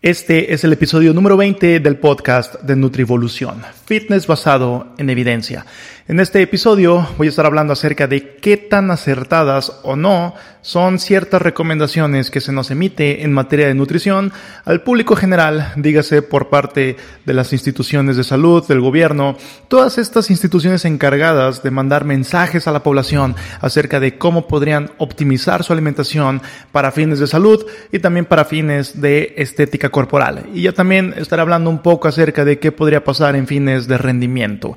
Este es el episodio número 20 del podcast de Nutrivolución, fitness basado en evidencia. En este episodio voy a estar hablando acerca de qué tan acertadas o no son ciertas recomendaciones que se nos emite en materia de nutrición al público general, dígase por parte de las instituciones de salud, del gobierno, todas estas instituciones encargadas de mandar mensajes a la población acerca de cómo podrían optimizar su alimentación para fines de salud y también para fines de estética corporal. Y ya también estaré hablando un poco acerca de qué podría pasar en fines de rendimiento.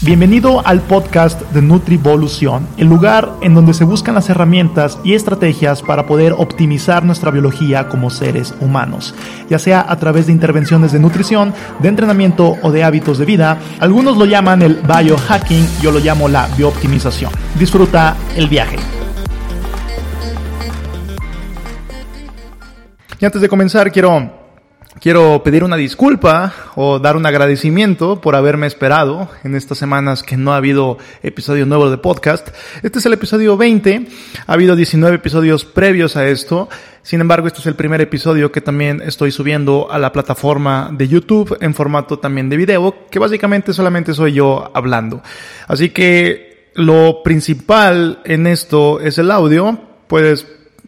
Bienvenido al podcast de Nutrivolución, el lugar en donde se buscan las herramientas y estrategias para poder optimizar nuestra biología como seres humanos, ya sea a través de intervenciones de nutrición, de entrenamiento o de hábitos de vida. Algunos lo llaman el biohacking, yo lo llamo la biooptimización. Disfruta el viaje. Y antes de comenzar, quiero Quiero pedir una disculpa o dar un agradecimiento por haberme esperado en estas semanas que no ha habido episodio nuevo de podcast. Este es el episodio 20. Ha habido 19 episodios previos a esto. Sin embargo, este es el primer episodio que también estoy subiendo a la plataforma de YouTube en formato también de video, que básicamente solamente soy yo hablando. Así que lo principal en esto es el audio. Puedes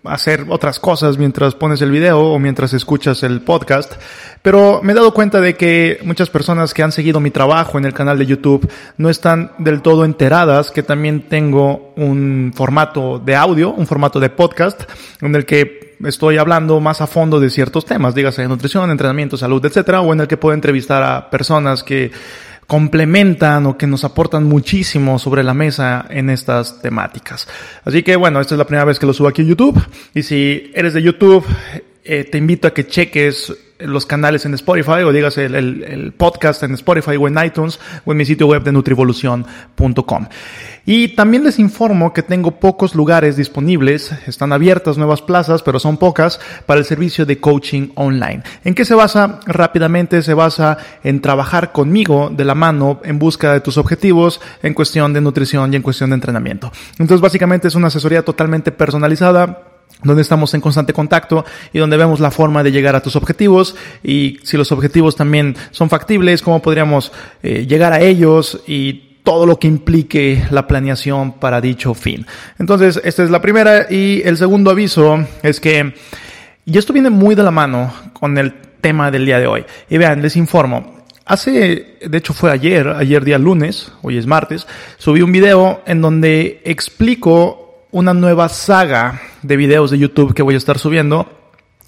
hacer otras cosas mientras pones el video o mientras escuchas el podcast, pero me he dado cuenta de que muchas personas que han seguido mi trabajo en el canal de YouTube no están del todo enteradas que también tengo un formato de audio, un formato de podcast, en el que estoy hablando más a fondo de ciertos temas, dígase nutrición, entrenamiento, salud, etcétera, o en el que puedo entrevistar a personas que complementan o que nos aportan muchísimo sobre la mesa en estas temáticas. Así que bueno, esta es la primera vez que lo subo aquí a YouTube y si eres de YouTube, eh, te invito a que cheques los canales en Spotify o digas el, el, podcast en Spotify o en iTunes o en mi sitio web de nutrivolución.com. Y también les informo que tengo pocos lugares disponibles, están abiertas nuevas plazas, pero son pocas para el servicio de coaching online. ¿En qué se basa? Rápidamente se basa en trabajar conmigo de la mano en busca de tus objetivos en cuestión de nutrición y en cuestión de entrenamiento. Entonces básicamente es una asesoría totalmente personalizada donde estamos en constante contacto y donde vemos la forma de llegar a tus objetivos y si los objetivos también son factibles, cómo podríamos eh, llegar a ellos y todo lo que implique la planeación para dicho fin. Entonces, esta es la primera y el segundo aviso es que, y esto viene muy de la mano con el tema del día de hoy. Y vean, les informo, Hace, de hecho fue ayer, ayer día lunes, hoy es martes, subí un video en donde explico una nueva saga de videos de YouTube que voy a estar subiendo,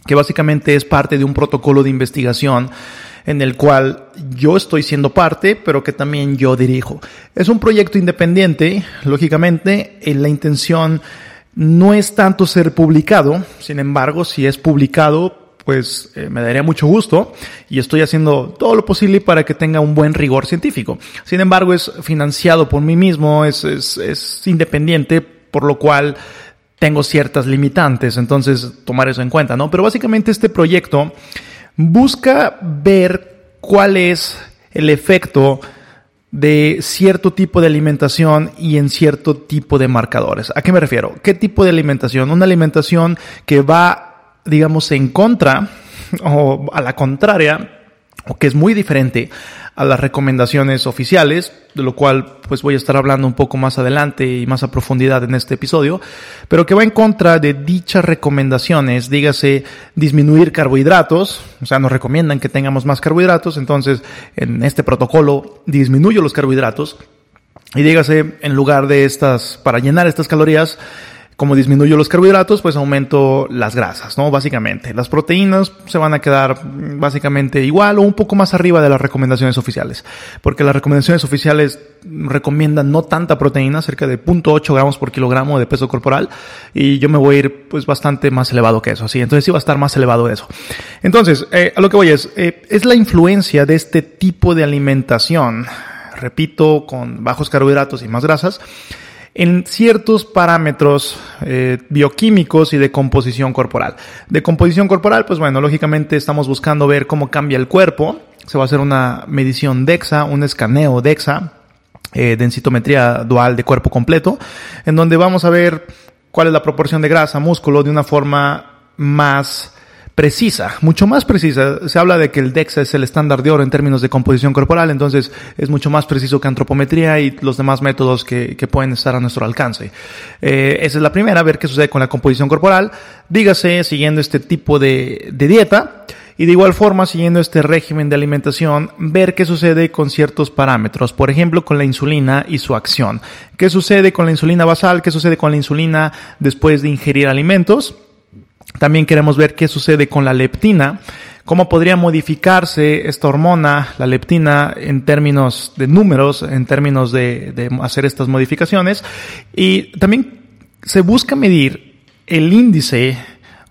que básicamente es parte de un protocolo de investigación en el cual yo estoy siendo parte, pero que también yo dirijo. Es un proyecto independiente, lógicamente, en la intención no es tanto ser publicado, sin embargo, si es publicado, pues eh, me daría mucho gusto y estoy haciendo todo lo posible para que tenga un buen rigor científico. Sin embargo, es financiado por mí mismo, es, es, es independiente, por lo cual tengo ciertas limitantes, entonces tomar eso en cuenta, ¿no? Pero básicamente este proyecto busca ver cuál es el efecto de cierto tipo de alimentación y en cierto tipo de marcadores. ¿A qué me refiero? ¿Qué tipo de alimentación? Una alimentación que va, digamos, en contra o a la contraria o que es muy diferente a las recomendaciones oficiales, de lo cual pues voy a estar hablando un poco más adelante y más a profundidad en este episodio, pero que va en contra de dichas recomendaciones, dígase disminuir carbohidratos, o sea, nos recomiendan que tengamos más carbohidratos, entonces en este protocolo disminuyo los carbohidratos y dígase en lugar de estas, para llenar estas calorías, como disminuyo los carbohidratos, pues aumento las grasas, ¿no? Básicamente. Las proteínas se van a quedar básicamente igual o un poco más arriba de las recomendaciones oficiales. Porque las recomendaciones oficiales recomiendan no tanta proteína, cerca de 0.8 gramos por kilogramo de peso corporal. Y yo me voy a ir pues bastante más elevado que eso, ¿sí? Entonces sí va a estar más elevado eso. Entonces, eh, a lo que voy es, eh, es la influencia de este tipo de alimentación, repito, con bajos carbohidratos y más grasas, en ciertos parámetros eh, bioquímicos y de composición corporal. De composición corporal, pues bueno, lógicamente estamos buscando ver cómo cambia el cuerpo. Se va a hacer una medición DEXA, un escaneo DEXA, eh, densitometría dual de cuerpo completo, en donde vamos a ver cuál es la proporción de grasa, músculo de una forma más precisa, mucho más precisa. Se habla de que el DEXA es el estándar de oro en términos de composición corporal, entonces es mucho más preciso que antropometría y los demás métodos que, que pueden estar a nuestro alcance. Eh, esa es la primera, ver qué sucede con la composición corporal. Dígase, siguiendo este tipo de, de dieta. Y de igual forma, siguiendo este régimen de alimentación, ver qué sucede con ciertos parámetros, por ejemplo, con la insulina y su acción. ¿Qué sucede con la insulina basal? ¿Qué sucede con la insulina después de ingerir alimentos? También queremos ver qué sucede con la leptina, cómo podría modificarse esta hormona, la leptina, en términos de números, en términos de, hacer estas modificaciones. Y también se busca medir el índice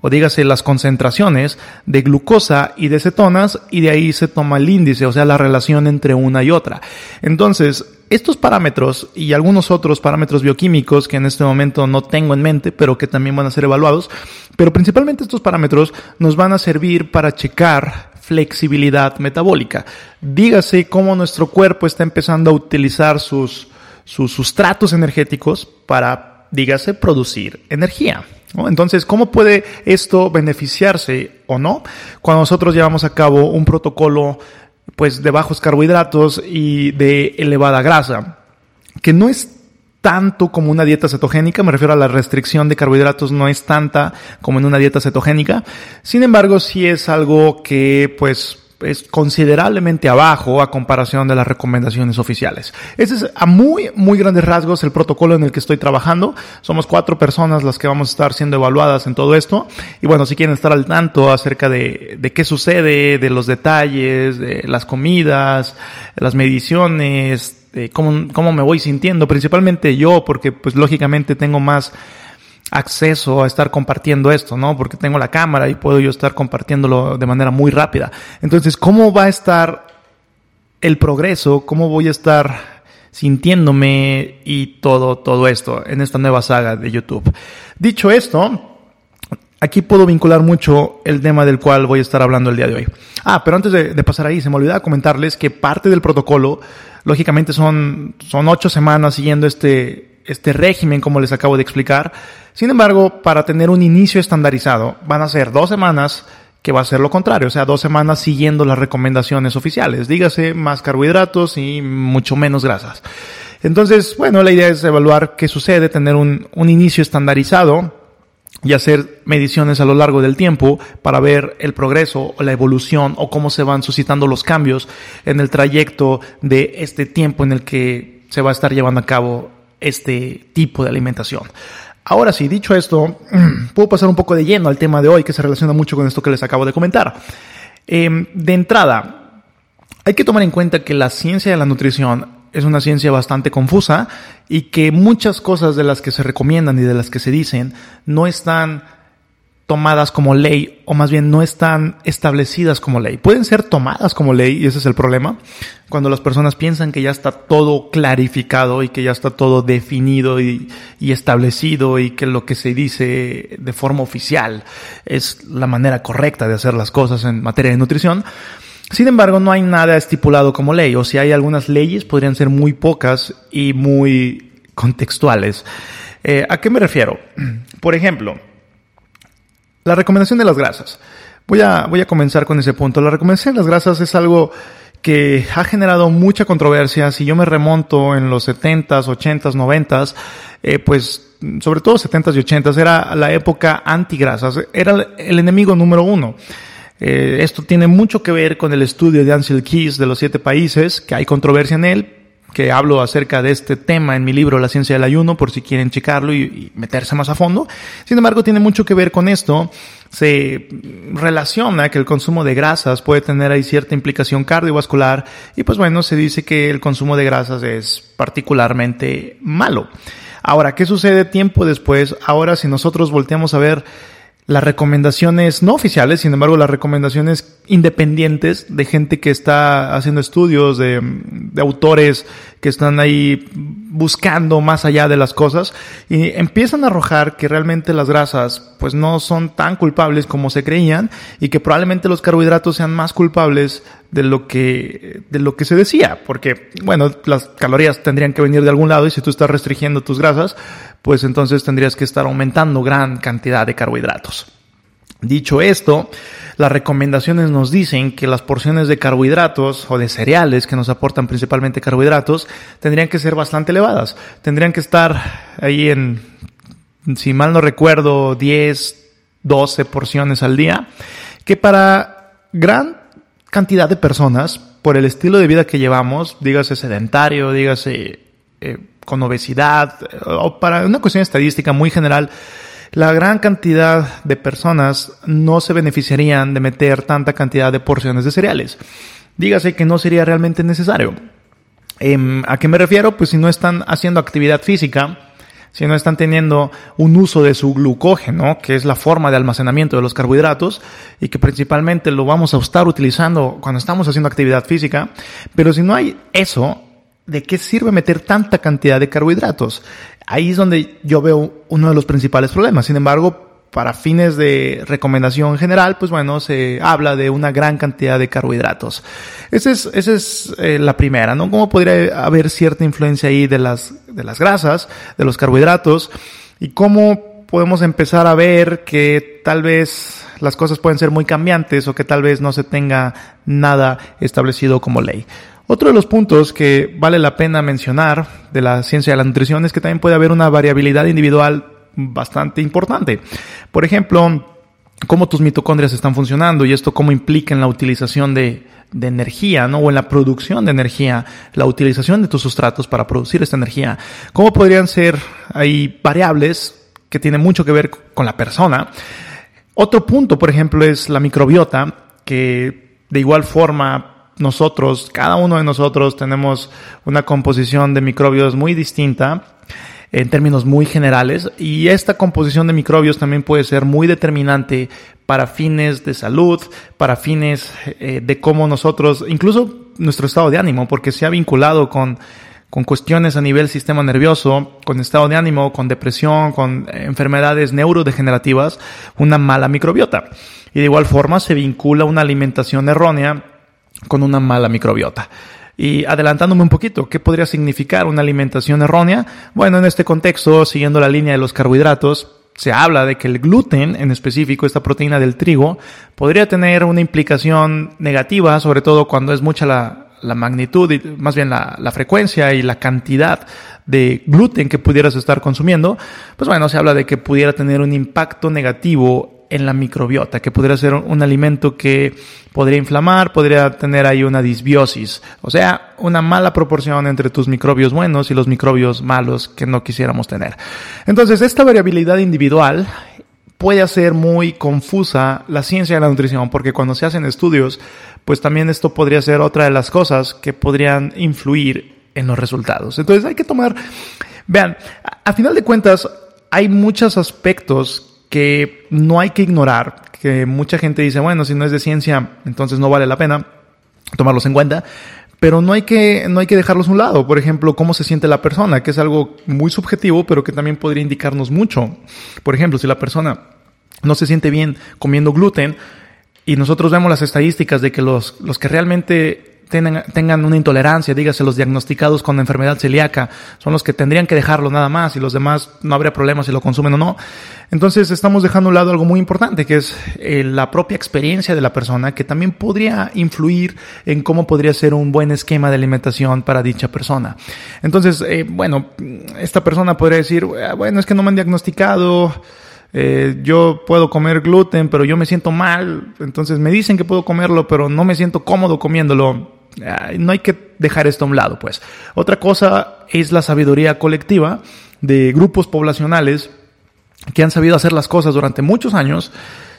o dígase las concentraciones de glucosa y de cetonas y de ahí se toma el índice, o sea, la relación entre una y otra. Entonces, estos parámetros y algunos otros parámetros bioquímicos que en este momento no tengo en mente, pero que también van a ser evaluados, pero principalmente estos parámetros nos van a servir para checar flexibilidad metabólica. Dígase cómo nuestro cuerpo está empezando a utilizar sus, sus sustratos energéticos para, dígase, producir energía. Entonces, ¿cómo puede esto beneficiarse o no cuando nosotros llevamos a cabo un protocolo pues de bajos carbohidratos y de elevada grasa? Que no es tanto como una dieta cetogénica, me refiero a la restricción de carbohidratos no es tanta como en una dieta cetogénica. Sin embargo, sí es algo que pues es considerablemente abajo a comparación de las recomendaciones oficiales. Ese es a muy, muy grandes rasgos el protocolo en el que estoy trabajando. Somos cuatro personas las que vamos a estar siendo evaluadas en todo esto. Y bueno, si quieren estar al tanto acerca de, de qué sucede, de los detalles, de las comidas, las mediciones, de cómo, cómo me voy sintiendo, principalmente yo, porque pues lógicamente tengo más acceso a estar compartiendo esto, ¿no? Porque tengo la cámara y puedo yo estar compartiéndolo de manera muy rápida. Entonces, ¿cómo va a estar el progreso? ¿Cómo voy a estar sintiéndome y todo, todo esto en esta nueva saga de YouTube? Dicho esto, aquí puedo vincular mucho el tema del cual voy a estar hablando el día de hoy. Ah, pero antes de, pasar ahí, se me olvidaba comentarles que parte del protocolo, lógicamente son, son ocho semanas siguiendo este, este régimen, como les acabo de explicar. Sin embargo, para tener un inicio estandarizado, van a ser dos semanas que va a ser lo contrario, o sea, dos semanas siguiendo las recomendaciones oficiales. Dígase más carbohidratos y mucho menos grasas. Entonces, bueno, la idea es evaluar qué sucede, tener un, un inicio estandarizado y hacer mediciones a lo largo del tiempo para ver el progreso o la evolución o cómo se van suscitando los cambios en el trayecto de este tiempo en el que se va a estar llevando a cabo este tipo de alimentación. Ahora sí, dicho esto, puedo pasar un poco de lleno al tema de hoy que se relaciona mucho con esto que les acabo de comentar. Em, de entrada, hay que tomar en cuenta que la ciencia de la nutrición es una ciencia bastante confusa y que muchas cosas de las que se recomiendan y de las que se dicen no están tomadas como ley o más bien no están establecidas como ley. Pueden ser tomadas como ley y ese es el problema. Cuando las personas piensan que ya está todo clarificado y que ya está todo definido y, establecido y que lo que se dice de forma oficial es la manera correcta de hacer las cosas en materia de nutrición. Sin embargo, no hay nada estipulado como ley, o si hay algunas leyes, podrían ser muy pocas y muy contextuales. Eh, ¿A qué me refiero? Por ejemplo, la recomendación de las grasas. Voy a, voy a comenzar con ese punto. La recomendación de las grasas es algo que ha generado mucha controversia. Si yo me remonto en los 70s, 80s, 90s, eh, pues sobre todo 70s y 80s era la época antigrasas. Era el enemigo número uno. Eh, esto tiene mucho que ver con el estudio de Ansel Keys de los siete países, que hay controversia en él, que hablo acerca de este tema en mi libro La ciencia del ayuno, por si quieren checarlo y, meterse más a fondo. Sin embargo, tiene mucho que ver con esto. Se relaciona que el consumo de grasas puede tener ahí cierta implicación cardiovascular y pues bueno, se dice que el consumo de grasas es particularmente malo. Ahora, ¿qué sucede tiempo después? Ahora, si nosotros volteamos a ver las recomendaciones no oficiales, sin embargo, las recomendaciones independientes de gente que está haciendo estudios, de, autores que están ahí buscando más allá de las cosas y empiezan a arrojar que realmente las grasas pues no son tan culpables como se creían y que probablemente los carbohidratos sean más culpables de lo que, de lo que se decía, porque bueno, las calorías tendrían que venir de algún lado y si tú estás restringiendo tus grasas, pues entonces tendrías que estar aumentando gran cantidad de carbohidratos. Dicho esto, las recomendaciones nos dicen que las porciones de carbohidratos o de cereales que nos aportan principalmente carbohidratos tendrían que ser bastante elevadas. Tendrían que estar ahí en, si mal no recuerdo, 10, 12 porciones al día, que para gran cantidad de personas, por el estilo de vida que llevamos, dígase sedentario, dígase eh, con obesidad, o para una cuestión estadística muy general, la gran cantidad de personas no se beneficiarían de meter tanta cantidad de porciones de cereales. Dígase que no sería realmente necesario. Em, ¿A qué me refiero? Pues si no están haciendo actividad física, si no están teniendo un uso de su glucógeno, que es la forma de almacenamiento de los carbohidratos, y que principalmente lo vamos a estar utilizando cuando estamos haciendo actividad física, pero si no hay eso, ¿de qué sirve meter tanta cantidad de carbohidratos? Ahí es donde yo veo uno de los principales problemas. Sin embargo, para fines de recomendación general, pues bueno, se habla de una gran cantidad de carbohidratos. Esa es, esa es eh, la primera, ¿no? ¿Cómo podría haber cierta influencia ahí de las, de las grasas, de los carbohidratos? Y cómo podemos empezar a ver que tal vez las cosas pueden ser muy cambiantes o que tal vez no se tenga nada establecido como ley. Otro de los puntos que vale la pena mencionar de la ciencia de la nutrición es que también puede haber una variabilidad individual bastante importante. Por ejemplo, cómo tus mitocondrias están funcionando y esto cómo implica en la utilización de, energía, ¿no? O en la producción de energía, la utilización de tus sustratos para producir esta energía. ¿Cómo podrían ser ahí variables que tienen mucho que ver con la persona? Otro punto, por ejemplo, es la microbiota, que de igual forma nosotros, cada uno de nosotros tenemos una composición de microbios muy distinta en términos muy generales y esta composición de microbios también puede ser muy determinante para fines de salud, para fines eh, de cómo nosotros, incluso nuestro estado de ánimo, porque se ha vinculado con, con cuestiones a nivel sistema nervioso, con estado de ánimo, con depresión, con enfermedades neurodegenerativas, una mala microbiota. Y de igual forma se vincula una alimentación errónea con una mala microbiota. Y adelantándome un poquito, ¿qué podría significar una alimentación errónea? Bueno, en este contexto, siguiendo la línea de los carbohidratos, se habla de que el gluten, en específico esta proteína del trigo, podría tener una implicación negativa, sobre todo cuando es mucha la, magnitud, y más bien la, la, frecuencia y la cantidad de gluten que pudieras estar consumiendo, pues bueno, se habla de que pudiera tener un impacto negativo en la microbiota, que podría ser un alimento que podría inflamar, podría tener ahí una disbiosis, o sea, una mala proporción entre tus microbios buenos y los microbios malos que no quisiéramos tener. Entonces, esta variabilidad individual puede hacer muy confusa la ciencia de la nutrición, porque cuando se hacen estudios, pues también esto podría ser otra de las cosas que podrían influir en los resultados. Entonces hay que tomar, vean, a final de cuentas, hay muchos aspectos que no hay que ignorar, que mucha gente dice, bueno, si no es de ciencia, entonces no vale la pena tomarlos en cuenta, pero no hay que, no hay que dejarlos a un lado. Por ejemplo, cómo se siente la persona, que es algo muy subjetivo, pero que también podría indicarnos mucho. Por ejemplo, si la persona no se siente bien comiendo gluten, y nosotros vemos las estadísticas de que los, los que realmente tengan, una intolerancia, dígase los diagnosticados con enfermedad celíaca, son los que tendrían que dejarlo nada más y los demás no habría problema si lo consumen o no. Entonces estamos dejando a un lado algo muy importante que es eh, la propia experiencia de la persona que también podría influir en cómo podría ser un buen esquema de alimentación para dicha persona. Entonces, eh, bueno, esta persona podría decir, ah, bueno, es que no me han diagnosticado, eh, yo puedo comer gluten, pero yo me siento mal, entonces me dicen que puedo comerlo, pero no me siento cómodo comiéndolo no hay que dejar esto a un lado, pues. Otra cosa es la sabiduría colectiva de grupos poblacionales que han sabido hacer las cosas durante muchos años.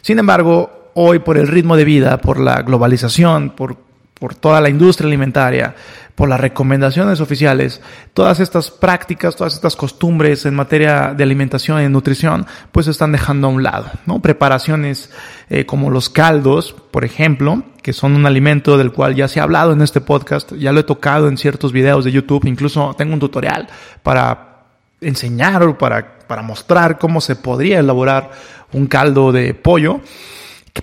Sin embargo, hoy por el ritmo de vida, por la globalización, por, por toda la industria alimentaria, por las recomendaciones oficiales, todas estas prácticas, todas estas costumbres en materia de alimentación y nutrición, pues se están dejando a un lado, ¿no? Preparaciones eh, como los caldos, por ejemplo, que son un alimento del cual ya se ha hablado en este podcast, ya lo he tocado en ciertos videos de YouTube, incluso tengo un tutorial para enseñar o para, para mostrar cómo se podría elaborar un caldo de pollo.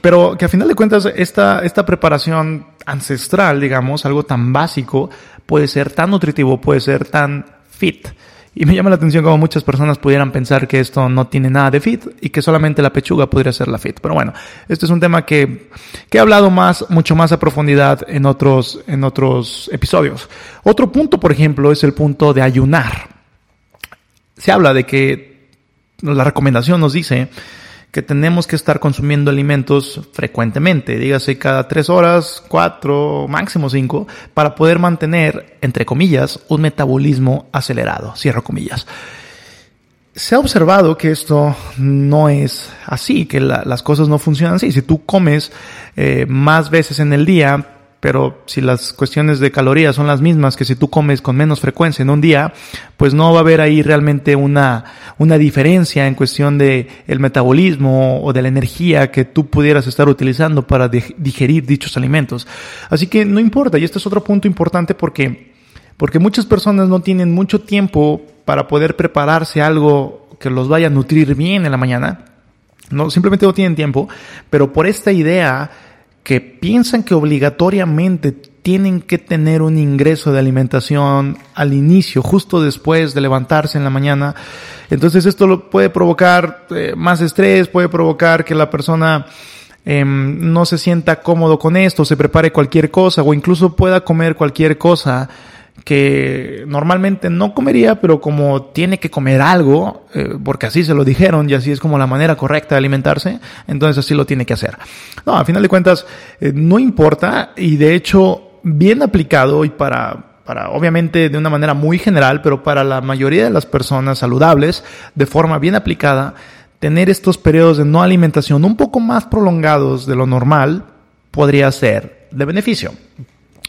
Pero que a final de cuentas esta, esta preparación ancestral, digamos, algo tan básico, puede ser tan nutritivo, puede ser tan fit Y me llama la atención como muchas personas pudieran pensar que esto no tiene nada de fit y que solamente la pechuga podría ser la fit. Pero bueno, este es un tema que, que he hablado más, mucho más a profundidad en otros, en otros episodios. Otro punto, por ejemplo, es el punto de ayunar. Se habla de que la recomendación nos dice que tenemos que estar consumiendo alimentos frecuentemente, dígase cada tres horas, cuatro, máximo cinco, para poder mantener, entre comillas, un metabolismo acelerado, cierro comillas. Se ha observado que esto no es así, que las cosas no funcionan así. Si tú comes eh, más veces en el día, pero si las cuestiones de calorías son las mismas que si tú comes con menos frecuencia en un día, pues no va a haber ahí realmente una, una diferencia en cuestión de el metabolismo o de la energía que tú pudieras estar utilizando para digerir dichos alimentos. Así que no importa, y este es otro punto importante porque, porque muchas personas no tienen mucho tiempo para poder prepararse algo que los vaya a nutrir bien en la mañana. No, simplemente no tienen tiempo, pero por esta idea que piensan que obligatoriamente tienen que tener un ingreso de alimentación al inicio, justo después de levantarse en la mañana. Entonces esto lo puede provocar eh, más estrés, puede provocar que la persona em, no se sienta cómodo con esto, se prepare cualquier cosa o incluso pueda comer cualquier cosa que normalmente no comería, pero como tiene que comer algo, eh, porque así se lo dijeron y así es como la manera correcta de alimentarse, entonces así lo tiene que hacer. No, a final de cuentas, eh, no importa y de hecho, bien aplicado y para, para, obviamente de una manera muy general, pero para la mayoría de las personas saludables, de forma bien aplicada, tener estos periodos de no alimentación un poco más prolongados de lo normal podría ser de beneficio.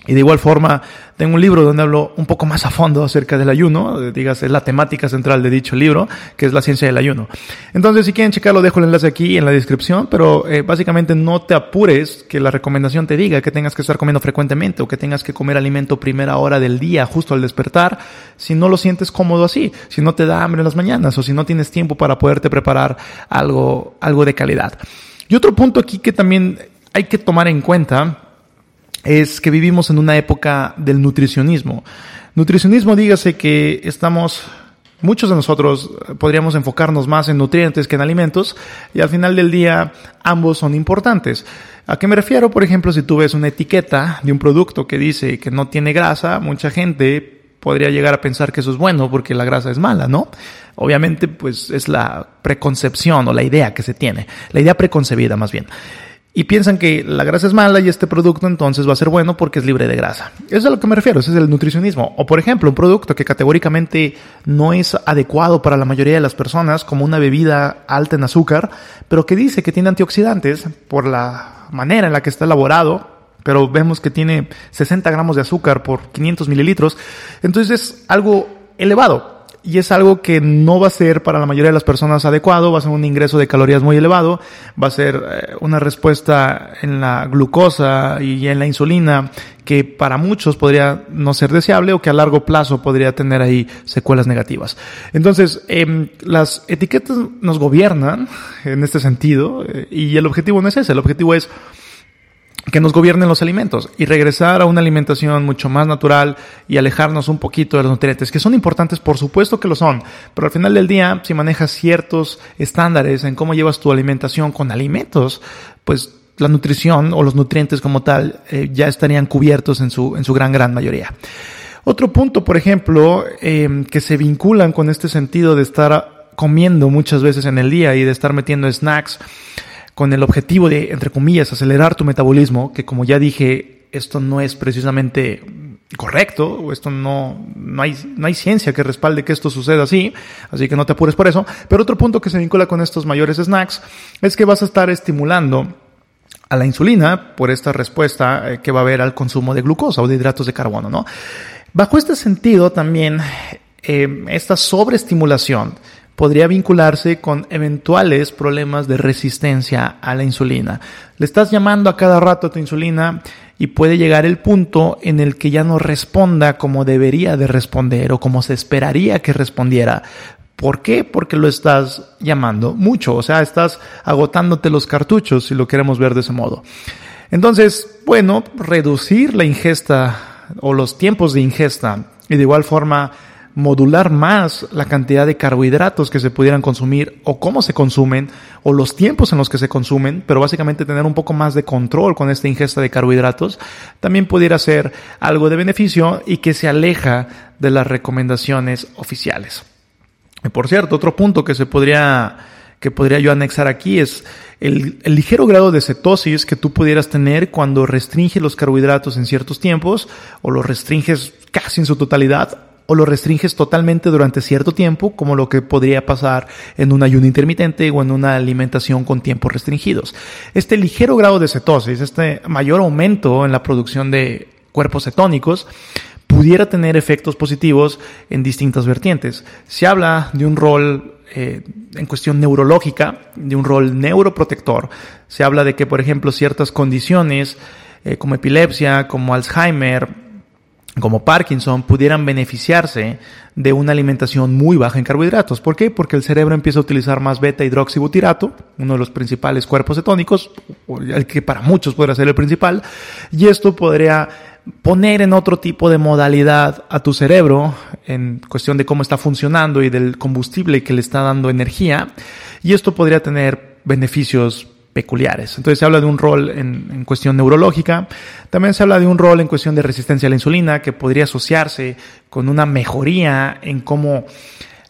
Y de igual forma, tengo un libro donde hablo un poco más a fondo acerca del ayuno, digas, es la temática central de dicho libro, que es la ciencia del ayuno. Entonces, si quieren checarlo, dejo el enlace aquí en la descripción, pero eh, básicamente no te apures que la recomendación te diga que tengas que estar comiendo frecuentemente o que tengas que comer alimento primera hora del día, justo al despertar, si no lo sientes cómodo así, si no te da hambre en las mañanas o si no tienes tiempo para poderte preparar algo, algo de calidad. Y otro punto aquí que también hay que tomar en cuenta, es que vivimos en una época del nutricionismo. Nutricionismo, dígase que estamos, muchos de nosotros podríamos enfocarnos más en nutrientes que en alimentos y al final del día ambos son importantes. ¿A qué me refiero? Por ejemplo, si tú ves una etiqueta de un producto que dice que no tiene grasa, mucha gente podría llegar a pensar que eso es bueno porque la grasa es mala, ¿no? Obviamente, pues es la preconcepción o la idea que se tiene, la idea preconcebida más bien y piensan que la grasa es mala y este producto entonces va a ser bueno porque es libre de grasa. Eso es a lo que me refiero, ese es el nutricionismo. O por ejemplo, un producto que categóricamente no es adecuado para la mayoría de las personas, como una bebida alta en azúcar, pero que dice que tiene antioxidantes por la manera en la que está elaborado, pero vemos que tiene 60 gramos de azúcar por 500 mililitros, entonces es algo elevado y es algo que no va a ser para la mayoría de las personas adecuado, va a ser un ingreso de calorías muy elevado, va a ser eh, una respuesta en la glucosa y en la insulina que para muchos podría no ser deseable o que a largo plazo podría tener ahí secuelas negativas. Entonces, eh, las etiquetas nos gobiernan en este sentido eh, y el objetivo no es ese, el objetivo es que nos gobiernen los alimentos y regresar a una alimentación mucho más natural y alejarnos un poquito de los nutrientes, que son importantes, por supuesto que lo son, pero al final del día, si manejas ciertos estándares en cómo llevas tu alimentación con alimentos, pues la nutrición o los nutrientes como tal eh, ya estarían cubiertos en su, en su gran, gran mayoría. Otro punto, por ejemplo, eh, que se vinculan con este sentido de estar comiendo muchas veces en el día y de estar metiendo snacks, con el objetivo de, entre comillas, acelerar tu metabolismo, que como ya dije, esto no es precisamente correcto, o esto no, no hay, no hay ciencia que respalde que esto suceda así, así que no te apures por eso. Pero otro punto que se vincula con estos mayores snacks es que vas a estar estimulando a la insulina por esta respuesta eh, que va a haber al consumo de glucosa o de hidratos de carbono, ¿no? Bajo este sentido también, eh, esta sobreestimulación podría vincularse con eventuales problemas de resistencia a la insulina. Le estás llamando a cada rato a tu insulina y puede llegar el punto en el que ya no responda como debería de responder o como se esperaría que respondiera. ¿Por qué? Porque lo estás llamando mucho, o sea, estás agotándote los cartuchos si lo queremos ver de ese modo. Entonces, bueno, reducir la ingesta o los tiempos de ingesta y de igual forma modular más la cantidad de carbohidratos que se pudieran consumir o cómo se consumen o los tiempos en los que se consumen, pero básicamente tener un poco más de control con esta ingesta de carbohidratos, también pudiera ser algo de beneficio y que se aleja de las recomendaciones oficiales. Y por cierto, otro punto que se podría que podría yo anexar aquí es el, ligero grado de cetosis que tú pudieras tener cuando restringes los carbohidratos en ciertos tiempos o los restringes casi en su totalidad o lo restringes totalmente durante cierto tiempo, como lo que podría pasar en un ayuno intermitente o en una alimentación con tiempos restringidos. Este ligero grado de cetosis, este mayor aumento en la producción de cuerpos cetónicos, pudiera tener efectos positivos en distintas vertientes. Se habla de un rol eh, en cuestión neurológica, de un rol neuroprotector. Se habla de que, por ejemplo, ciertas condiciones eh, como epilepsia, como Alzheimer, como Parkinson, pudieran beneficiarse de una alimentación muy baja en carbohidratos. ¿Por qué? Porque el cerebro empieza a utilizar más beta hidroxibutirato, uno de los principales cuerpos cetónicos, el que para muchos podría ser el principal, y esto podría poner en otro tipo de modalidad a tu cerebro en cuestión de cómo está funcionando y del combustible que le está dando energía y esto podría tener beneficios peculiares. Entonces se habla de un rol en, cuestión neurológica, también se habla de un rol en cuestión de resistencia a la insulina que podría asociarse con una mejoría en cómo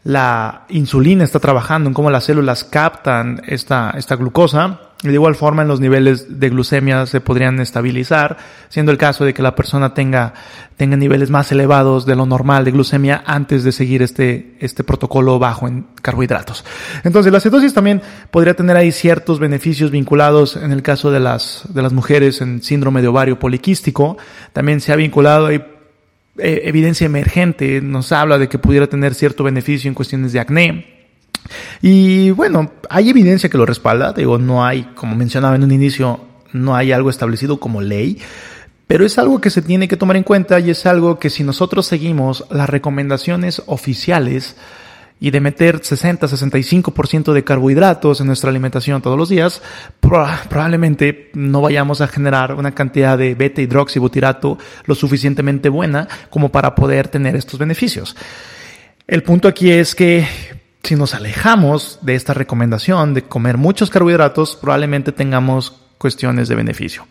la insulina está trabajando, en cómo las células captan esta, esta glucosa de igual forma, en los niveles de glucemia se podrían estabilizar, siendo el caso de que la persona tenga, tenga niveles más elevados de lo normal de glucemia antes de seguir este, este protocolo bajo en carbohidratos. Entonces, la cetosis también podría tener ahí ciertos beneficios vinculados en el caso de las, de las mujeres en síndrome de ovario poliquístico. También se ha vinculado ahí eh, evidencia emergente, nos habla de que pudiera tener cierto beneficio en cuestiones de acné, y bueno, hay evidencia que lo respalda, digo, no hay, como mencionaba en un inicio, no hay algo establecido como ley, pero es algo que se tiene que tomar en cuenta y es algo que si nosotros seguimos las recomendaciones oficiales y de meter 60-65% de carbohidratos en nuestra alimentación todos los días, probablemente no vayamos a generar una cantidad de beta hidroxibutirato lo suficientemente buena como para poder tener estos beneficios. El punto aquí es que si nos alejamos de esta recomendación de comer muchos carbohidratos, probablemente tengamos cuestiones de beneficio.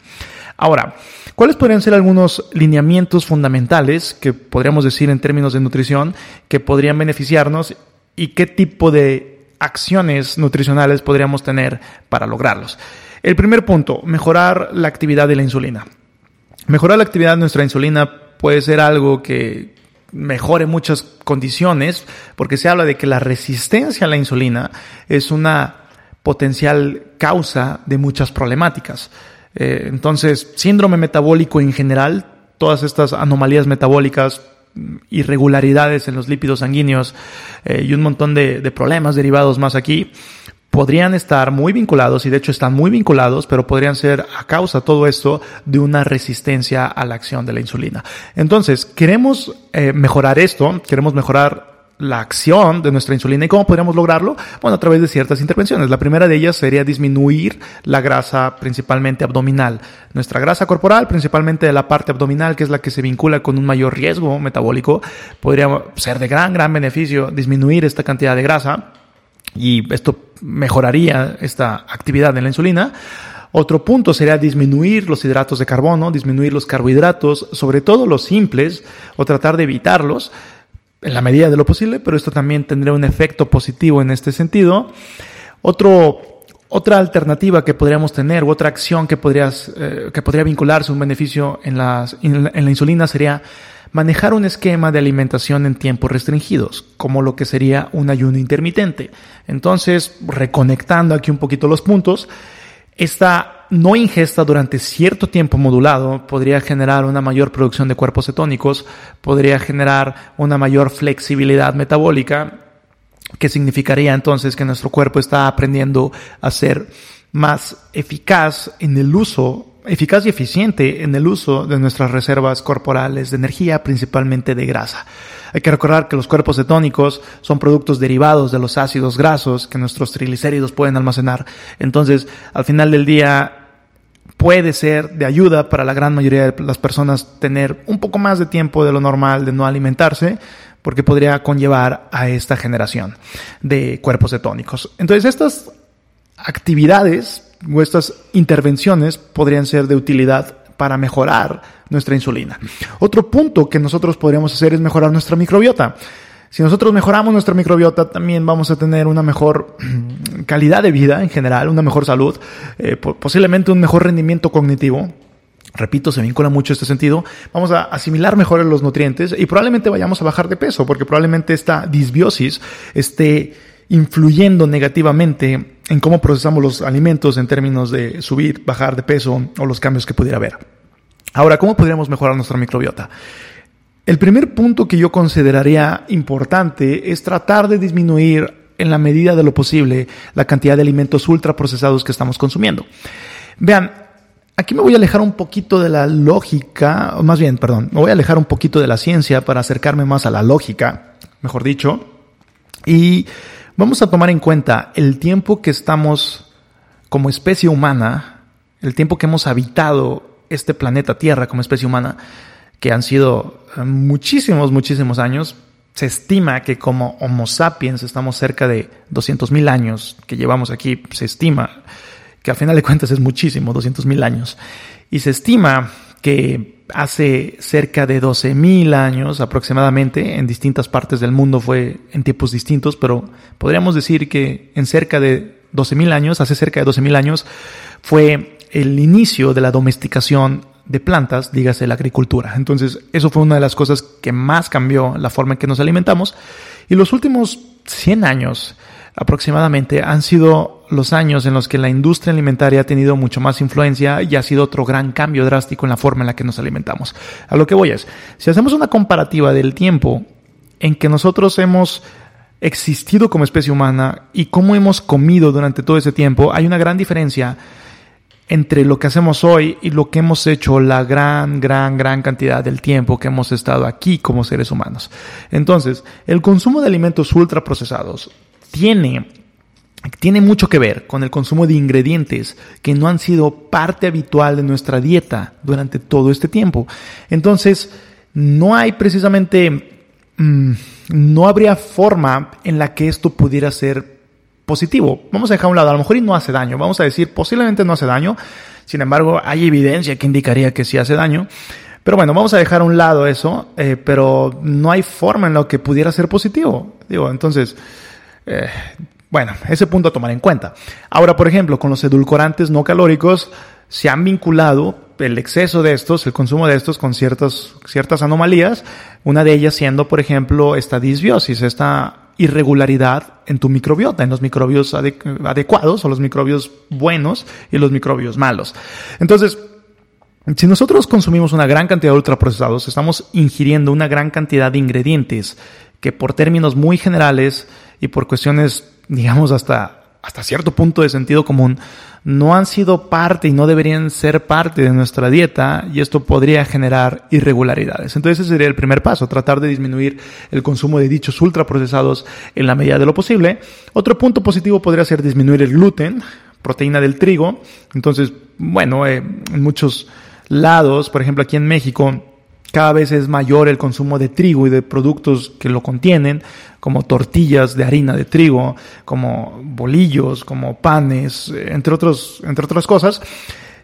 Ahora, ¿cuáles podrían ser algunos lineamientos fundamentales que podríamos decir en términos de nutrición que podrían beneficiarnos y qué tipo de acciones nutricionales podríamos tener para lograrlos? El primer punto, mejorar la actividad de la insulina. Mejorar la actividad de nuestra insulina puede ser algo que, mejore muchas condiciones, porque se habla de que la resistencia a la insulina es una potencial causa de muchas problemáticas. Eh, entonces, síndrome metabólico en general, todas estas anomalías metabólicas, irregularidades en los lípidos sanguíneos eh, y un montón de problemas derivados más aquí, podrían estar muy vinculados y de hecho están muy vinculados, pero podrían ser a causa todo esto de una resistencia a la acción de la insulina. Entonces, queremos eh, mejorar esto, queremos mejorar la acción de nuestra insulina y cómo podríamos lograrlo? Bueno, a través de ciertas intervenciones. La primera de ellas sería disminuir la grasa principalmente abdominal. Nuestra grasa corporal, principalmente de la parte abdominal, que es la que se vincula con un mayor riesgo metabólico, podría ser de gran, gran beneficio disminuir esta cantidad de grasa y esto mejoraría esta actividad de la insulina. Otro punto sería disminuir los hidratos de carbono, disminuir los carbohidratos, sobre todo los simples, o tratar de evitarlos en la medida de lo posible, pero esto también tendría un efecto positivo en este sentido. Otro, otra alternativa que podríamos tener, u otra acción que, podrías, eh, que podría vincularse un beneficio en, las, en la insulina sería manejar un esquema de alimentación en tiempos restringidos, como lo que sería un ayuno intermitente. Entonces, reconectando aquí un poquito los puntos, esta no ingesta durante cierto tiempo modulado podría generar una mayor producción de cuerpos cetónicos, podría generar una mayor flexibilidad metabólica, que significaría entonces que nuestro cuerpo está aprendiendo a ser más eficaz en el uso eficaz y eficiente en el uso de nuestras reservas corporales de energía, principalmente de grasa. Hay que recordar que los cuerpos cetónicos son productos derivados de los ácidos grasos que nuestros triglicéridos pueden almacenar. Entonces, al final del día, puede ser de ayuda para la gran mayoría de las personas tener un poco más de tiempo de lo normal de no alimentarse, porque podría conllevar a esta generación de cuerpos cetónicos. Entonces, estas actividades o estas intervenciones podrían ser de utilidad para mejorar nuestra insulina. Otro punto que nosotros podríamos hacer es mejorar nuestra microbiota. Si nosotros mejoramos nuestra microbiota, también vamos a tener una mejor calidad de vida en general, una mejor salud, eh, posiblemente un mejor rendimiento cognitivo. Repito, se vincula mucho este sentido. Vamos a asimilar mejor los nutrientes y probablemente vayamos a bajar de peso, porque probablemente esta disbiosis esté influyendo negativamente en cómo procesamos los alimentos en términos de subir, bajar de peso o los cambios que pudiera haber. Ahora, ¿cómo podríamos mejorar nuestra microbiota? El primer punto que yo consideraría importante es tratar de disminuir en la medida de lo posible la cantidad de alimentos ultraprocesados que estamos consumiendo. Vean, aquí me voy a alejar un poquito de la lógica, más bien, perdón, me voy a alejar un poquito de la ciencia para acercarme más a la lógica, mejor dicho, y vamos a tomar en cuenta el tiempo que estamos como especie humana, el tiempo que hemos habitado este planeta Tierra como especie humana, que han sido eh, muchísimos, muchísimos años. Se estima que como Homo sapiens estamos cerca de 200.000 años que llevamos aquí. Se estima que al final de cuentas es muchísimo, 200.000 años. Y se estima que hace cerca de 12.000 años aproximadamente, en distintas partes del mundo fue en tiempos distintos, pero podríamos decir que en cerca de 12.000 años, hace cerca de 12.000 años, fue el inicio de la domesticación de plantas, dígase la agricultura. Entonces, eso fue una de las cosas que más cambió la forma en que nos alimentamos. Y los últimos 100 años aproximadamente han sido los años en los que la industria alimentaria ha tenido mucho más influencia y ha sido otro gran cambio drástico en la forma en la que nos alimentamos. A lo que voy es, si hacemos una comparativa del tiempo en que nosotros hemos existido como especie humana y cómo hemos comido durante todo ese tiempo, hay una gran diferencia entre lo que hacemos hoy y lo que hemos hecho la gran, gran, gran cantidad del tiempo que hemos estado aquí como seres humanos. Entonces, el consumo de alimentos ultraprocesados tiene, tiene mucho que ver con el consumo de ingredientes que no han sido parte habitual de nuestra dieta durante todo este tiempo. Entonces, no hay precisamente, mm, no habría forma en la que esto pudiera ser positivo. Vamos a dejar a un lado, a lo mejor y no hace daño. Vamos a decir, posiblemente no hace daño. Sin embargo, hay evidencia que indicaría que sí hace daño. Pero bueno, vamos a dejar a un lado eso, eh, pero no hay forma en lo que pudiera ser positivo. Digo, entonces, eh, bueno, ese punto a tomar en cuenta. Ahora, por ejemplo, con los edulcorantes no calóricos, se han vinculado el exceso de estos, el consumo de estos con ciertas, ciertas anomalías, una de ellas siendo, por ejemplo, esta disbiosis, esta irregularidad en tu microbiota, en los microbios adecuados o los microbios buenos y los microbios malos. Entonces, si nosotros consumimos una gran cantidad de ultraprocesados, estamos ingiriendo una gran cantidad de ingredientes que por términos muy generales y por cuestiones, digamos, hasta, hasta cierto punto de sentido común, no han sido parte y no deberían ser parte de nuestra dieta y esto podría generar irregularidades. Entonces ese sería el primer paso, tratar de disminuir el consumo de dichos ultraprocesados en la medida de lo posible. Otro punto positivo podría ser disminuir el gluten, proteína del trigo. Entonces, bueno, eh, en muchos lados, por ejemplo aquí en México, cada vez es mayor el consumo de trigo y de productos que lo contienen, como tortillas de harina de trigo, como bolillos, como panes, entre, otros, entre otras cosas,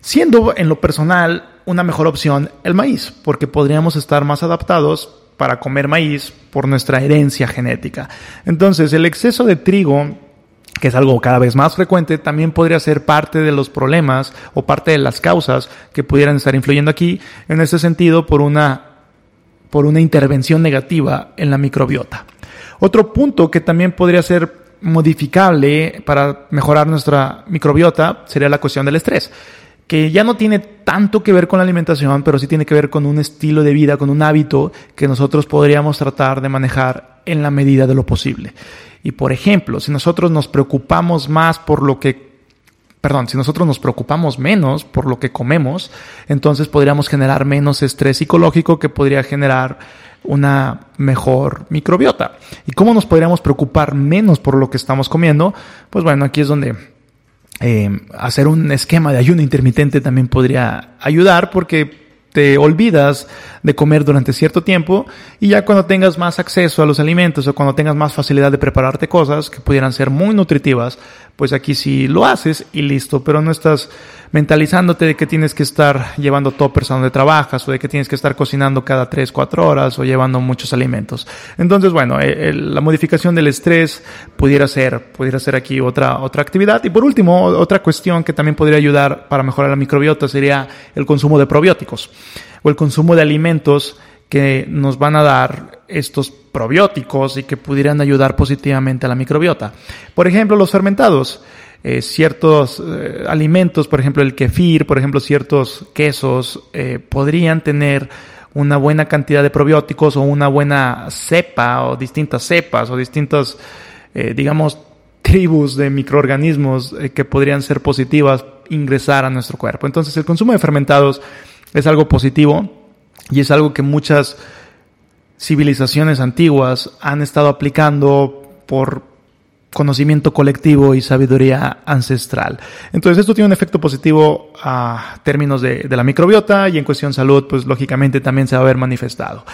siendo en lo personal una mejor opción el maíz, porque podríamos estar más adaptados para comer maíz por nuestra herencia genética. Entonces, el exceso de trigo que es algo cada vez más frecuente, también podría ser parte de los problemas o parte de las causas que pudieran estar influyendo aquí, en ese sentido, por una, por una intervención negativa en la microbiota. Otro punto que también podría ser modificable para mejorar nuestra microbiota sería la cuestión del estrés que ya no tiene tanto que ver con la alimentación, pero sí tiene que ver con un estilo de vida, con un hábito que nosotros podríamos tratar de manejar en la medida de lo posible. Y por ejemplo, si nosotros nos preocupamos más por lo que perdón, si nosotros nos preocupamos menos por lo que comemos, entonces podríamos generar menos estrés psicológico que podría generar una mejor microbiota. ¿Y cómo nos podríamos preocupar menos por lo que estamos comiendo? Pues bueno, aquí es donde eh, hacer un esquema de ayuno intermitente también podría ayudar porque te olvidas de comer durante cierto tiempo y ya cuando tengas más acceso a los alimentos o cuando tengas más facilidad de prepararte cosas que pudieran ser muy nutritivas, pues aquí sí lo haces y listo, pero no estás mentalizándote de que tienes que estar llevando toppers a donde trabajas o de que tienes que estar cocinando cada 3, 4 horas o llevando muchos alimentos. Entonces, bueno, eh, la modificación del estrés pudiera ser, pudiera ser aquí otra, otra actividad. Y por último, otra cuestión que también podría ayudar para mejorar la microbiota sería el consumo de probióticos o el consumo de alimentos que nos van a dar estos probióticos y que pudieran ayudar positivamente a la microbiota. Por ejemplo, los fermentados. Eh, ciertos eh, alimentos, por ejemplo el kefir, por ejemplo ciertos quesos, eh, podrían tener una buena cantidad de probióticos o una buena cepa o distintas cepas o distintas, digamos, tribus de microorganismos que podrían ser positivas ingresar a nuestro cuerpo. Entonces el consumo de fermentados es algo positivo y es algo que muchas civilizaciones antiguas han estado aplicando por conocimiento colectivo y sabiduría ancestral. Entonces esto tiene un efecto positivo a términos de, de, la microbiota y en cuestión salud, pues lógicamente también se va a ver manifestado.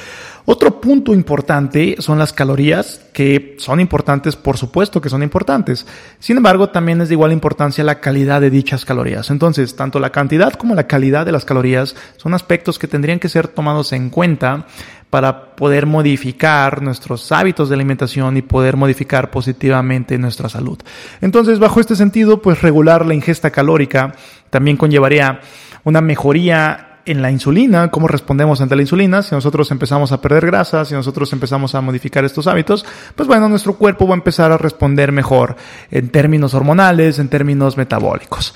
Otro punto importante son las calorías, que son importantes, por supuesto que son importantes. Sin embargo, también es de igual importancia la calidad de dichas calorías. Entonces, tanto la cantidad como la calidad de las calorías son aspectos que tendrían que ser tomados en cuenta para poder modificar nuestros hábitos de alimentación y poder modificar positivamente nuestra salud. Entonces, bajo este sentido, pues regular la ingesta calórica también conllevaría una mejoría en la insulina, cómo respondemos ante la insulina, si nosotros empezamos a perder grasa, si nosotros empezamos a modificar estos hábitos, pues bueno, nuestro cuerpo va a empezar a responder mejor en términos hormonales, en términos metabólicos.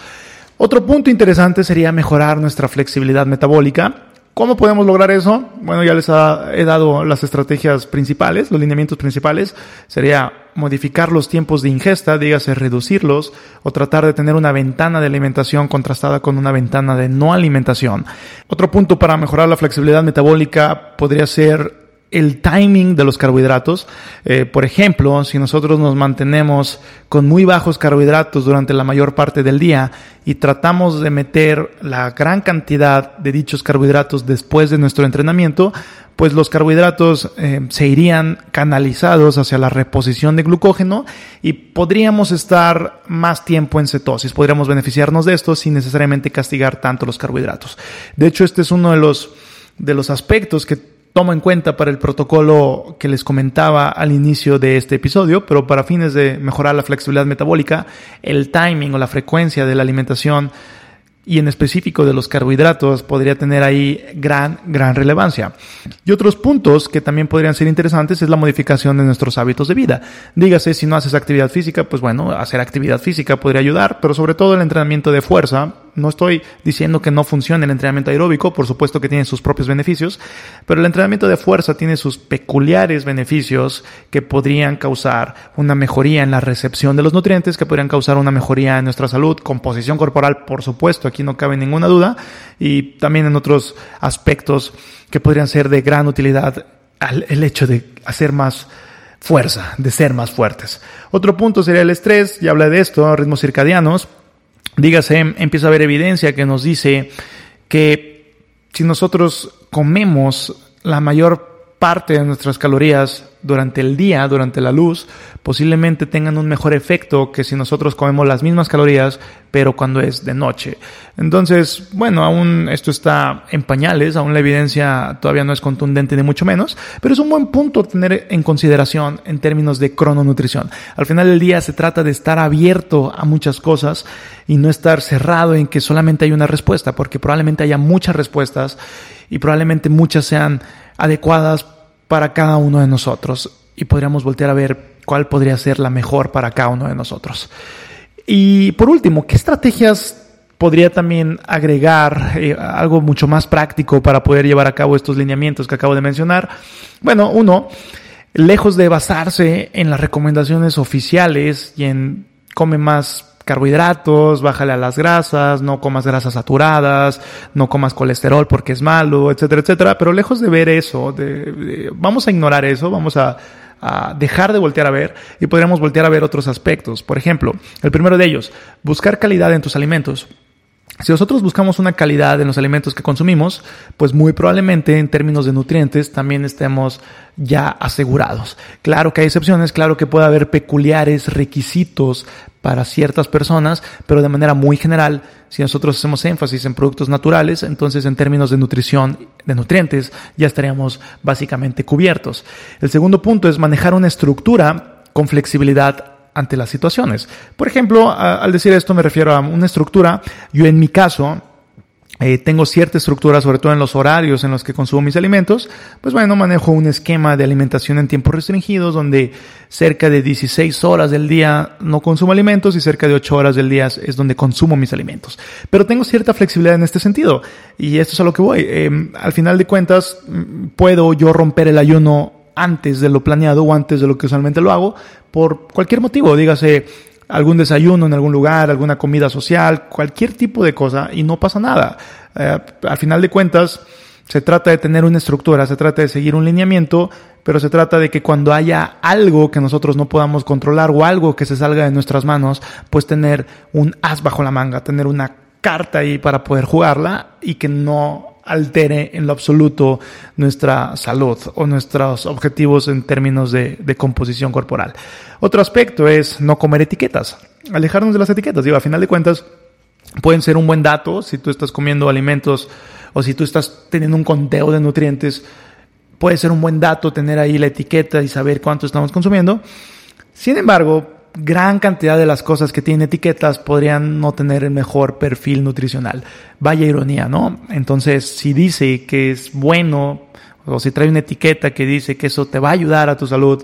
Otro punto interesante sería mejorar nuestra flexibilidad metabólica. ¿Cómo podemos lograr eso? Bueno, ya les he dado las estrategias principales, los lineamientos principales. Sería modificar los tiempos de ingesta, dígase reducirlos, o tratar de tener una ventana de alimentación contrastada con una ventana de no alimentación. Otro punto para mejorar la flexibilidad metabólica podría ser el timing de los carbohidratos. Eh, por ejemplo, si nosotros nos mantenemos con muy bajos carbohidratos durante la mayor parte del día y tratamos de meter la gran cantidad de dichos carbohidratos después de nuestro entrenamiento, pues los carbohidratos eh, se irían canalizados hacia la reposición de glucógeno y podríamos estar más tiempo en cetosis. Podríamos beneficiarnos de esto sin necesariamente castigar tanto los carbohidratos. De hecho, este es uno de los de los aspectos que tomo en cuenta para el protocolo que les comentaba al inicio de este episodio, pero para fines de mejorar la flexibilidad metabólica, el timing o la frecuencia de la alimentación y en específico de los carbohidratos podría tener ahí gran, gran relevancia. Y otros puntos que también podrían ser interesantes es la modificación de nuestros hábitos de vida. Dígase, si no haces actividad física, pues bueno, hacer actividad física podría ayudar, pero sobre todo el entrenamiento de fuerza. No estoy diciendo que no funcione el entrenamiento aeróbico, por supuesto que tiene sus propios beneficios, pero el entrenamiento de fuerza tiene sus peculiares beneficios que podrían causar una mejoría en la recepción de los nutrientes, que podrían causar una mejoría en nuestra salud, composición corporal, por supuesto, aquí no cabe ninguna duda, y también en otros aspectos que podrían ser de gran utilidad el hecho de hacer más fuerza, de ser más fuertes. Otro punto sería el estrés, ya hablé de esto, ritmos circadianos. Dígase, empieza a haber evidencia que nos dice que si nosotros comemos la mayor parte de nuestras calorías durante el día, durante la luz, posiblemente tengan un mejor efecto que si nosotros comemos las mismas calorías, pero cuando es de noche. Entonces, bueno, aún esto está en pañales, aún la evidencia todavía no es contundente ni mucho menos, pero es un buen punto tener en consideración en términos de crononutrición. Al final del día se trata de estar abierto a muchas cosas y no estar cerrado en que solamente hay una respuesta, porque probablemente haya muchas respuestas y probablemente muchas sean adecuadas para cada uno de nosotros y podríamos voltear a ver cuál podría ser la mejor para cada uno de nosotros. Y por último, ¿qué estrategias podría también agregar eh, algo mucho más práctico para poder llevar a cabo estos lineamientos que acabo de mencionar? Bueno, uno, lejos de basarse en las recomendaciones oficiales y en come más carbohidratos, bájale a las grasas, no comas grasas saturadas, no comas colesterol porque es malo, etcétera, etcétera. Pero lejos de ver eso, vamos a ignorar eso, vamos a, a dejar de voltear a ver y podríamos voltear a ver otros aspectos. Por ejemplo, el primero de ellos, buscar calidad en tus alimentos. Si nosotros buscamos una calidad en los alimentos que consumimos, pues muy probablemente en términos de nutrientes también estemos ya asegurados. Claro que hay excepciones, claro que puede haber peculiares requisitos para ciertas personas, pero de manera muy general, si nosotros hacemos énfasis en productos naturales, entonces en términos de nutrición, de nutrientes, ya estaríamos básicamente cubiertos. El segundo punto es manejar una estructura con flexibilidad ante las situaciones. Por ejemplo, al decir esto me refiero a una estructura. Yo en mi caso, eh, tengo cierta estructura, sobre todo en los horarios en los que consumo mis alimentos, pues bueno, manejo un esquema de alimentación en tiempos restringidos donde cerca de 16 horas del día no consumo alimentos y cerca de 8 horas del día es donde consumo mis alimentos. Pero tengo cierta flexibilidad en este sentido y esto es a lo que voy. Em, al final de cuentas, mm, puedo yo romper el ayuno antes de lo planeado o antes de lo que usualmente lo hago por cualquier motivo, dígase algún desayuno en algún lugar, alguna comida social, cualquier tipo de cosa y no pasa nada. Eh, al final de cuentas, se trata de tener una estructura, se trata de seguir un lineamiento, pero se trata de que cuando haya algo que nosotros no podamos controlar o algo que se salga de nuestras manos, pues tener un as bajo la manga, tener una carta ahí para poder jugarla y que no altere en lo absoluto nuestra salud o nuestros objetivos en términos de, composición corporal. Otro aspecto es no comer etiquetas, alejarnos de las etiquetas. Digo, a final de cuentas, pueden ser un buen dato si tú estás comiendo alimentos o si tú estás teniendo un conteo de nutrientes, puede ser un buen dato tener ahí la etiqueta y saber cuánto estamos consumiendo. Sin embargo, gran cantidad de las cosas que tienen etiquetas podrían no tener el mejor perfil nutricional. Vaya ironía, ¿no? Entonces, si dice que es bueno, o si trae una etiqueta que dice que eso te va a ayudar a tu salud,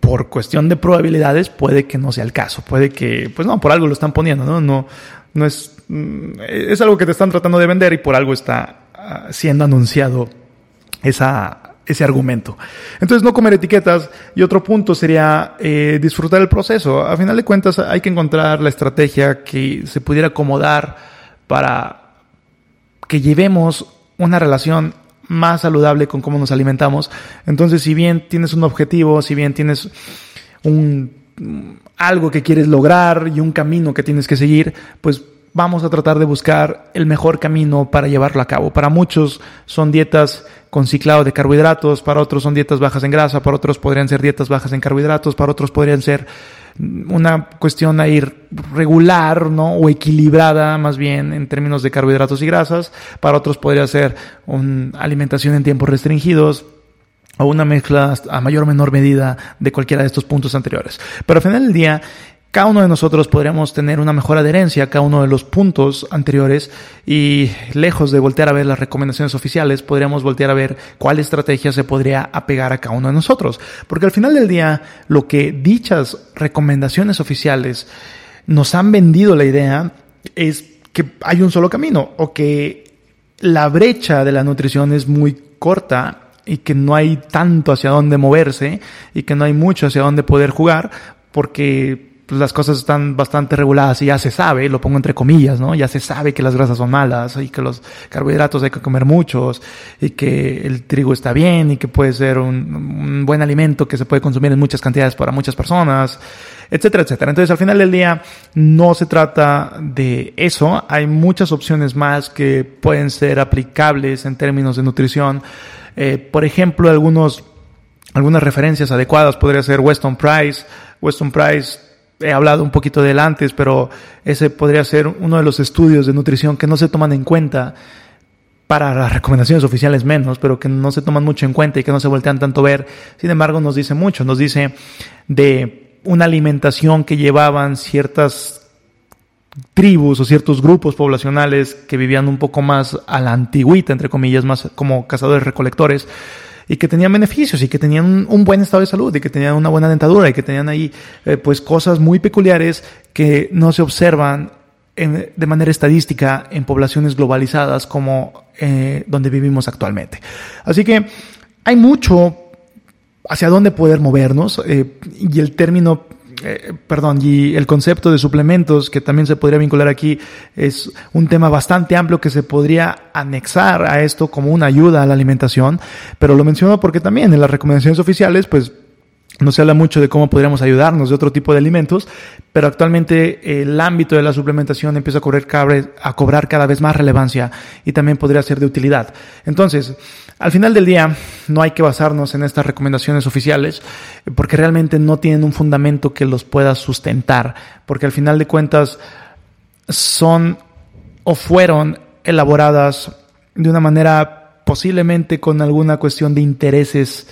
por cuestión de probabilidades, puede que no sea el caso. Puede que, pues no, por algo lo están poniendo, ¿no? No, no es, mm, es algo que te están tratando de vender y por algo está ah, siendo anunciado esa, ese argumento. Entonces, no comer etiquetas. Y otro punto sería eh, disfrutar el proceso. A final de cuentas, hay que encontrar la estrategia que se pudiera acomodar para que llevemos una relación más saludable con cómo nos alimentamos. Entonces, si bien tienes un objetivo, si bien tienes un algo que quieres lograr y un camino que tienes que seguir, pues vamos a tratar de buscar el mejor camino para llevarlo a cabo. Para muchos son dietas con ciclado de carbohidratos, para otros son dietas bajas en grasa, para otros podrían ser dietas bajas en carbohidratos, para otros podrían ser una cuestión a ir regular, ¿no? O equilibrada más bien en términos de carbohidratos y grasas, para otros podría ser una alimentación en tiempos restringidos, o una mezcla a mayor o menor medida de cualquiera de estos puntos anteriores. Pero al final del día, cada uno de nosotros podríamos tener una mejor adherencia a cada uno de los puntos anteriores y lejos de voltear a ver las recomendaciones oficiales, podríamos voltear a ver cuál estrategia se podría apegar a cada uno de nosotros. Porque al final del día, lo que dichas recomendaciones oficiales nos han vendido la idea es que hay un solo camino o que la brecha de la nutrición es muy corta y que no hay tanto hacia dónde moverse y que no hay mucho hacia dónde poder jugar porque pues, las cosas están bastante reguladas y ya se sabe, lo pongo entre comillas, ¿no? Ya se sabe que las grasas son malas y que los carbohidratos hay que comer muchos y que el trigo está bien y que puede ser un, buen alimento que se puede consumir en muchas cantidades para muchas personas, etcétera, etcétera. Entonces, al final del día, no se trata de eso. Hay muchas opciones más que pueden ser aplicables en términos de nutrición. Eh, por ejemplo, algunos, algunas referencias adecuadas podría ser Weston Price. Weston Price he hablado un poquito de él antes, pero ese podría ser uno de los estudios de nutrición que no se toman en cuenta para las recomendaciones oficiales menos, pero que no se toman mucho en cuenta y que no se voltean tanto ver. Sin embargo, nos dice mucho, nos dice de una alimentación que llevaban ciertas tribus o ciertos grupos poblacionales que vivían un poco más a la antigüita, entre comillas, más como cazadores recolectores, y que tenían beneficios y que tenían un, buen estado de salud y que tenían una buena dentadura y que tenían ahí eh, pues cosas muy peculiares que no se observan de manera estadística en poblaciones globalizadas como eh, donde vivimos actualmente. Así que hay mucho hacia dónde poder movernos eh, y el término eh, perdón, y el concepto de suplementos que también se podría vincular aquí es un tema bastante amplio que se podría anexar a esto como una ayuda a la alimentación, pero lo menciono porque también en las recomendaciones oficiales, pues no se habla mucho de cómo podríamos ayudarnos de otro tipo de alimentos, pero actualmente el ámbito de la suplementación empieza a, correr a cobrar cada vez más relevancia y también podría ser de utilidad. Entonces, al final del día, no hay que basarnos en estas recomendaciones oficiales porque realmente no tienen un fundamento que los pueda sustentar, porque al final de cuentas son o fueron elaboradas de una manera posiblemente con alguna cuestión de intereses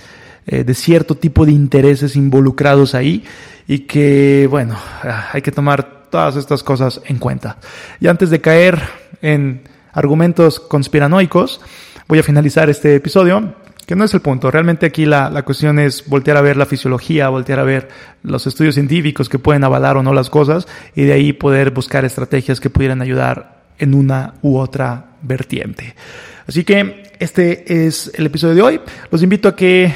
eh, de cierto tipo de intereses involucrados ahí y que, bueno, ah, hay que tomar todas estas cosas en cuenta. Y antes de caer en argumentos conspiranoicos, voy a finalizar este episodio, que no es el punto. Realmente aquí la, la cuestión es voltear a ver la fisiología, voltear a ver los estudios científicos que pueden avalar o no las cosas y de ahí poder buscar estrategias que pudieran ayudar en una u otra vertiente. Así que este es el episodio de hoy. Los invito a que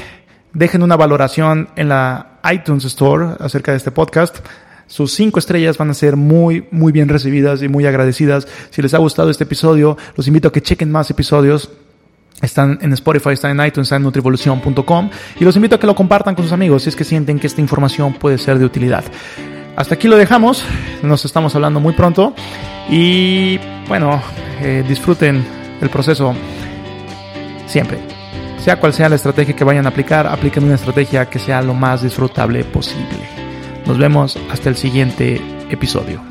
dejen una valoración en la iTunes Store acerca de este podcast. Sus cinco estrellas van a ser muy, muy bien recibidas y muy agradecidas. Si les ha gustado este episodio, los invito a que chequen más episodios. Están en Spotify, están en iTunes, están en Nutrivolución.com y los invito a que lo compartan con sus amigos si es que sienten que esta información puede ser de utilidad. Hasta aquí lo dejamos, nos estamos hablando muy pronto y bueno, eh, disfruten el proceso siempre. Sea cual sea la estrategia que vayan a aplicar, apliquen una estrategia que sea lo más disfrutable posible. Nos vemos hasta el siguiente episodio.